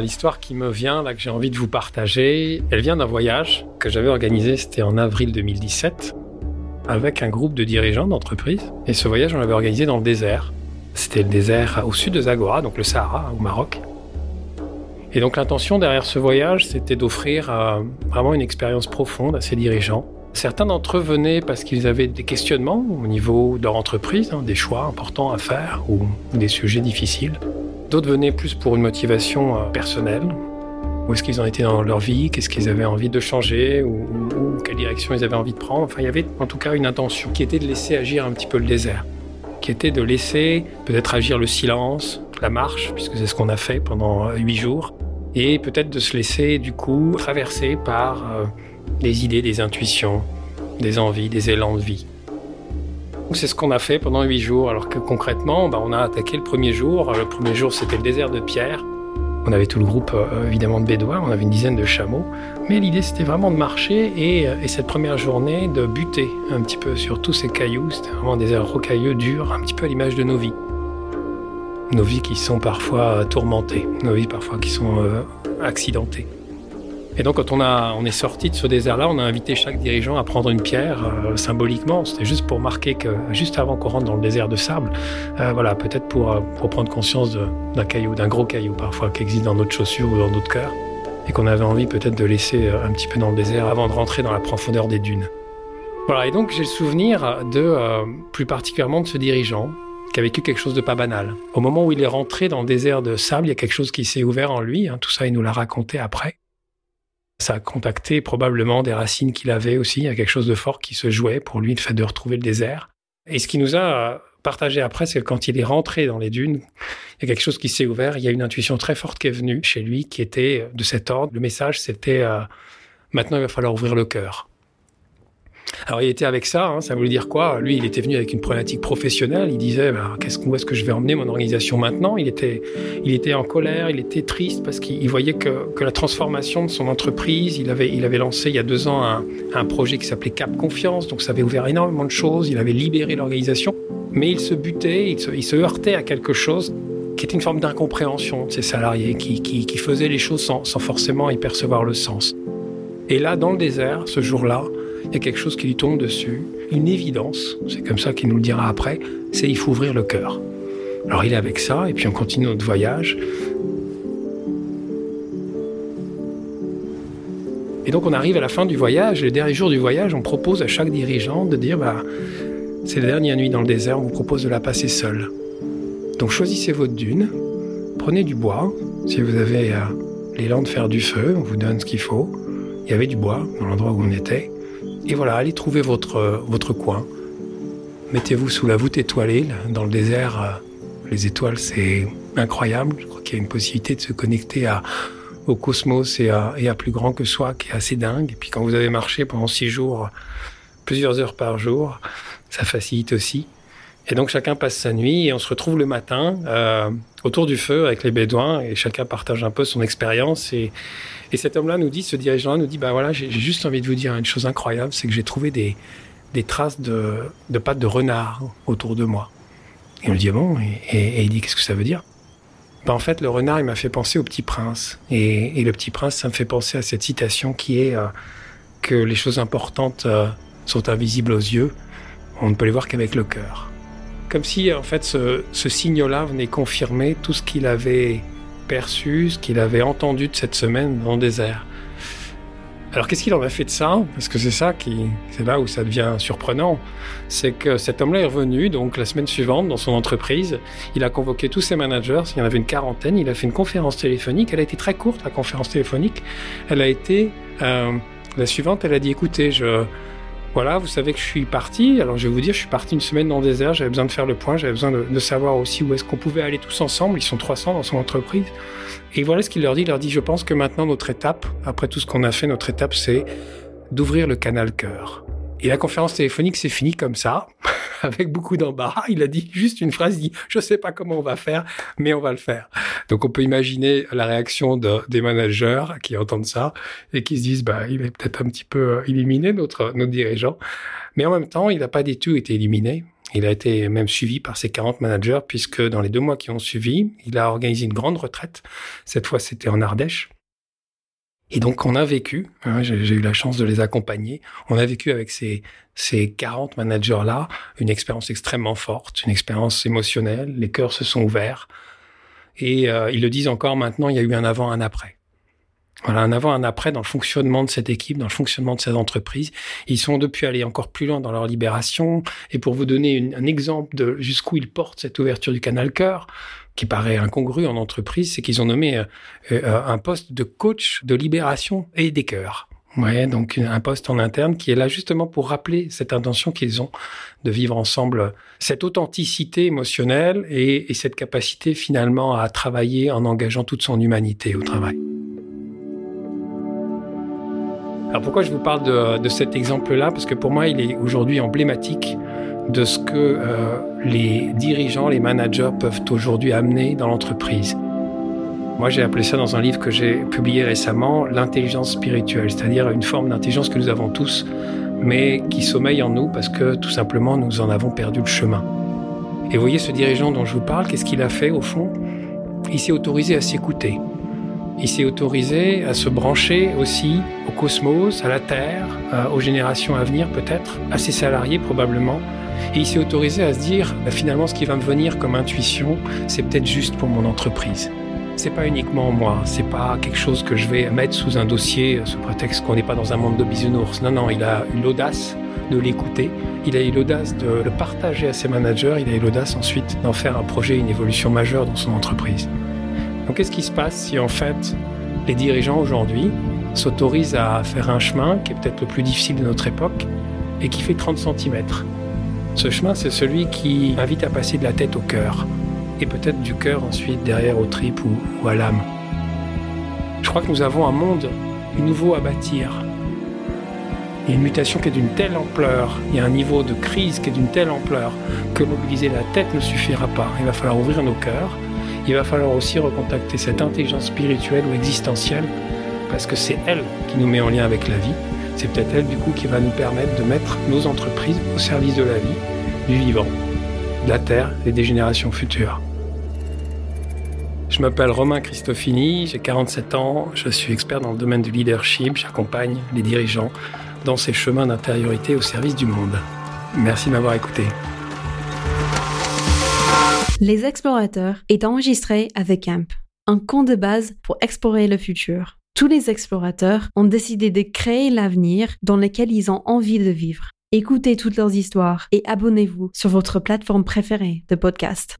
L'histoire qui me vient, là que j'ai envie de vous partager, elle vient d'un voyage que j'avais organisé, c'était en avril 2017, avec un groupe de dirigeants d'entreprise. Et ce voyage, on l'avait organisé dans le désert. C'était le désert au sud de Zagora, donc le Sahara, au Maroc. Et donc l'intention derrière ce voyage, c'était d'offrir euh, vraiment une expérience profonde à ces dirigeants. Certains d'entre eux venaient parce qu'ils avaient des questionnements au niveau de leur entreprise, hein, des choix importants à faire ou des sujets difficiles. D'autres venaient plus pour une motivation euh, personnelle. Où est-ce qu'ils en étaient dans leur vie? Qu'est-ce qu'ils avaient envie de changer? Ou, quelle direction ils avaient envie de prendre? Enfin, il y avait en tout cas une intention qui était de laisser agir un petit peu le désert, qui était de laisser peut-être agir le silence, la marche, puisque c'est ce qu'on a fait pendant euh, huit jours, et peut-être de se laisser du coup traverser par euh, des idées, des intuitions, des envies, des élans de vie. C'est ce qu'on a fait pendant huit jours, alors que concrètement, bah, on a attaqué le premier jour. Le premier jour, c'était le désert de pierre. On avait tout le groupe euh, évidemment de bédouins, on avait une dizaine de chameaux, mais l'idée c'était vraiment de marcher et, euh, et, cette première journée de buter un petit peu sur tous ces cailloux. C'était vraiment des airs rocailleux, durs, un petit peu à l'image de nos vies nos vies qui sont parfois tourmentées, nos vies parfois qui sont euh, accidentées. Et donc quand on, a, on est sorti de ce désert-là, on a invité chaque dirigeant à prendre une pierre euh, symboliquement. C'était juste pour marquer que juste avant qu'on rentre dans le désert de sable, euh, voilà, peut-être pour, euh, pour prendre conscience d'un caillou, d'un gros caillou parfois qui existe dans notre chaussure ou dans notre cœur, et qu'on avait envie peut-être de laisser euh, un petit peu dans le désert avant de rentrer dans la profondeur des dunes. Voilà, et donc j'ai le souvenir de, euh, plus particulièrement de ce dirigeant qui a vécu quelque chose de pas banal. Au moment où il est rentré dans le désert de sable, il y a quelque chose qui s'est ouvert en lui. Hein, tout ça, il nous l'a raconté après. Ça a contacté probablement des racines qu'il avait aussi. Il y a quelque chose de fort qui se jouait pour lui, le fait de retrouver le désert. Et ce qui nous a partagé après, c'est que quand il est rentré dans les dunes, il y a quelque chose qui s'est ouvert. Il y a une intuition très forte qui est venue chez lui, qui était de cet ordre. Le message, c'était euh, maintenant, il va falloir ouvrir le cœur. Alors il était avec ça, hein, ça voulait dire quoi? Lui, il était venu avec une problématique professionnelle. Il disait bah, qu'est-ce où est-ce que je vais emmener mon organisation maintenant? Il était, il était en colère, il était triste parce qu'il voyait que, la transformation de son entreprise. Il avait, il avait lancé il y a deux ans un, projet qui s'appelait Cap Confiance, donc ça avait ouvert énormément de choses. Il avait libéré l'organisation, mais il se butait, il se, heurtait à quelque chose qui était une forme d'incompréhension de ses salariés, qui, faisaient les choses sans forcément y percevoir le sens. Et là, dans le désert, ce jour-là, il y a quelque chose qui lui tombe dessus, une évidence, c'est comme ça qu'il nous le dira après, c'est il faut ouvrir le cœur. Alors il est avec ça, et puis on continue notre voyage. Et donc on arrive à la fin du voyage, et le dernier jour du voyage, on propose à chaque dirigeant de dire, bah, c'est la dernière nuit dans le désert, on vous propose de la passer seul. Donc choisissez votre dune, prenez du bois, si vous avez euh, l'élan de faire du feu, on vous donne ce qu'il faut. Il y avait du bois dans l'endroit où on était. Et voilà, allez trouver votre, votre coin. Mettez-vous sous la voûte étoilée. Dans le désert, les étoiles, c'est incroyable. Je crois qu'il y a une possibilité de se connecter à, au cosmos et à, et à plus grand que soi, qui est assez dingue. Et puis quand vous avez marché pendant six jours, plusieurs heures par jour, ça facilite aussi. Et donc chacun passe sa nuit et on se retrouve le matin euh, autour du feu avec les bédouins et chacun partage un peu son expérience. Et, et cet homme-là nous dit, ce dirigeant-là nous dit, bah voilà, j'ai juste envie de vous dire une chose incroyable, c'est que j'ai trouvé des, des traces de, de pattes de renard autour de moi. Et on lui dit, bon, et, et, il dit, qu'est-ce que ça veut dire? Ben, En fait, le renard, il m'a fait penser au petit prince. Et, et, le petit prince, ça me fait penser à cette citation qui est euh, que les choses importantes euh, sont invisibles aux yeux, on ne peut les voir qu'avec le cœur comme si en fait ce, ce signe-là venait confirmer tout ce qu'il avait perçu, ce qu'il avait entendu de cette semaine dans le désert. Alors qu'est-ce qu'il en a fait de ça? Parce que c'est ça qui, c'est là où ça devient surprenant, c'est que cet homme-là est revenu donc la semaine suivante dans son entreprise. Il a convoqué tous ses managers, il y en avait une quarantaine. Il a fait une conférence téléphonique. Elle a été très courte la conférence téléphonique. Elle a été euh, la suivante. Elle a dit écoutez, je voilà, vous savez que je suis parti. Alors je vais vous dire, je suis parti une semaine dans le désert. J'avais besoin de faire le point. J'avais besoin de, savoir aussi où est-ce qu'on pouvait aller tous ensemble. Ils sont 300 dans son entreprise. Et voilà ce qu'il leur dit. Il leur dit, je pense que maintenant notre étape, après tout ce qu'on a fait, notre étape, c'est d'ouvrir le canal cœur. Et la conférence téléphonique s'est finie comme ça, avec beaucoup d'embarras. Il a dit juste une phrase, il dit, je sais pas comment on va faire, mais on va le faire. Donc on peut imaginer la réaction de, des managers qui entendent ça et qui se disent, bah, il est peut-être un petit peu éliminé, notre, notre dirigeant. Mais en même temps, il n'a pas du tout été éliminé. Il a été même suivi par ses 40 managers puisque dans les deux mois qui ont suivi, il a organisé une grande retraite. Cette fois, c'était en Ardèche. Et donc, on a vécu, hein, j'ai eu la chance de les accompagner, on a vécu avec ces, ces 40 managers-là une expérience extrêmement forte, une expérience émotionnelle, les cœurs se sont ouverts. Et euh, ils le disent encore maintenant, il y a eu un avant, un après. Voilà, un avant, un après dans le fonctionnement de cette équipe, dans le fonctionnement de cette entreprise. Ils sont depuis allés encore plus loin dans leur libération. Et pour vous donner un exemple de jusqu'où ils portent cette ouverture du canal cœur, qui paraît incongru en entreprise, c'est qu'ils ont nommé euh, euh, un poste de coach de libération et des cœurs. Donc un poste en interne qui est là justement pour rappeler cette intention qu'ils ont de vivre ensemble, cette authenticité émotionnelle et, et cette capacité finalement à travailler en engageant toute son humanité au travail. Alors pourquoi je vous parle de cet exemple-là? Parce que pour moi, il est aujourd'hui emblématique de ce que euh, les dirigeants, les managers peuvent aujourd'hui amener dans l'entreprise. Moi, j'ai appelé ça dans un livre que j'ai publié récemment, l'intelligence spirituelle, c'est-à-dire une forme d'intelligence que nous avons tous, mais qui sommeille en nous parce que tout simplement nous en avons perdu le chemin. Et vous voyez ce dirigeant dont je vous parle, qu'est-ce qu'il a fait au fond? Il s'est autorisé à s'écouter. Il s'est autorisé à se brancher aussi au cosmos, à la Terre, euh, aux générations à venir peut-être, à ses salariés probablement. Et il s'est autorisé à se dire, bah, finalement, ce qui va me venir comme intuition, c'est peut-être juste pour mon entreprise. C'est pas uniquement moi, c'est pas quelque chose que je vais mettre sous un dossier sous prétexte qu'on n'est pas dans un monde de bisounours. Non, non, il a eu l'audace de l'écouter, il a eu l'audace de le partager à ses managers, il a eu l'audace ensuite d'en faire un projet, une évolution majeure dans son entreprise. Donc qu'est-ce qui se passe si en fait les dirigeants aujourd'hui s'autorisent à faire un chemin qui est peut-être le plus difficile de notre époque et qui fait 30 cm Ce chemin, c'est celui qui invite à passer de la tête au cœur et peut-être du cœur ensuite derrière aux tripes ou, à l'âme. Je crois que nous avons un monde nouveau à bâtir. Il une mutation qui est d'une telle ampleur, il y a un niveau de crise qui est d'une telle ampleur que mobiliser la tête ne suffira pas. Il va falloir ouvrir nos cœurs il va falloir aussi recontacter cette intelligence spirituelle ou existentielle, parce que c'est elle qui nous met en lien avec la vie. C'est peut-être elle, du coup, qui va nous permettre de mettre nos entreprises au service de la vie, du vivant, de la Terre et des générations futures. Je m'appelle Romain Cristofini, j'ai 47 ans, je suis expert dans le domaine du leadership, j'accompagne les dirigeants dans ces chemins d'intériorité au service du monde. Merci de m'avoir écouté. Les Explorateurs est enregistré avec AMP, un camp de base pour explorer le futur. Tous les explorateurs ont décidé de créer l'avenir dans lequel ils ont envie de vivre. Écoutez toutes leurs histoires et abonnez-vous sur votre plateforme préférée de podcast.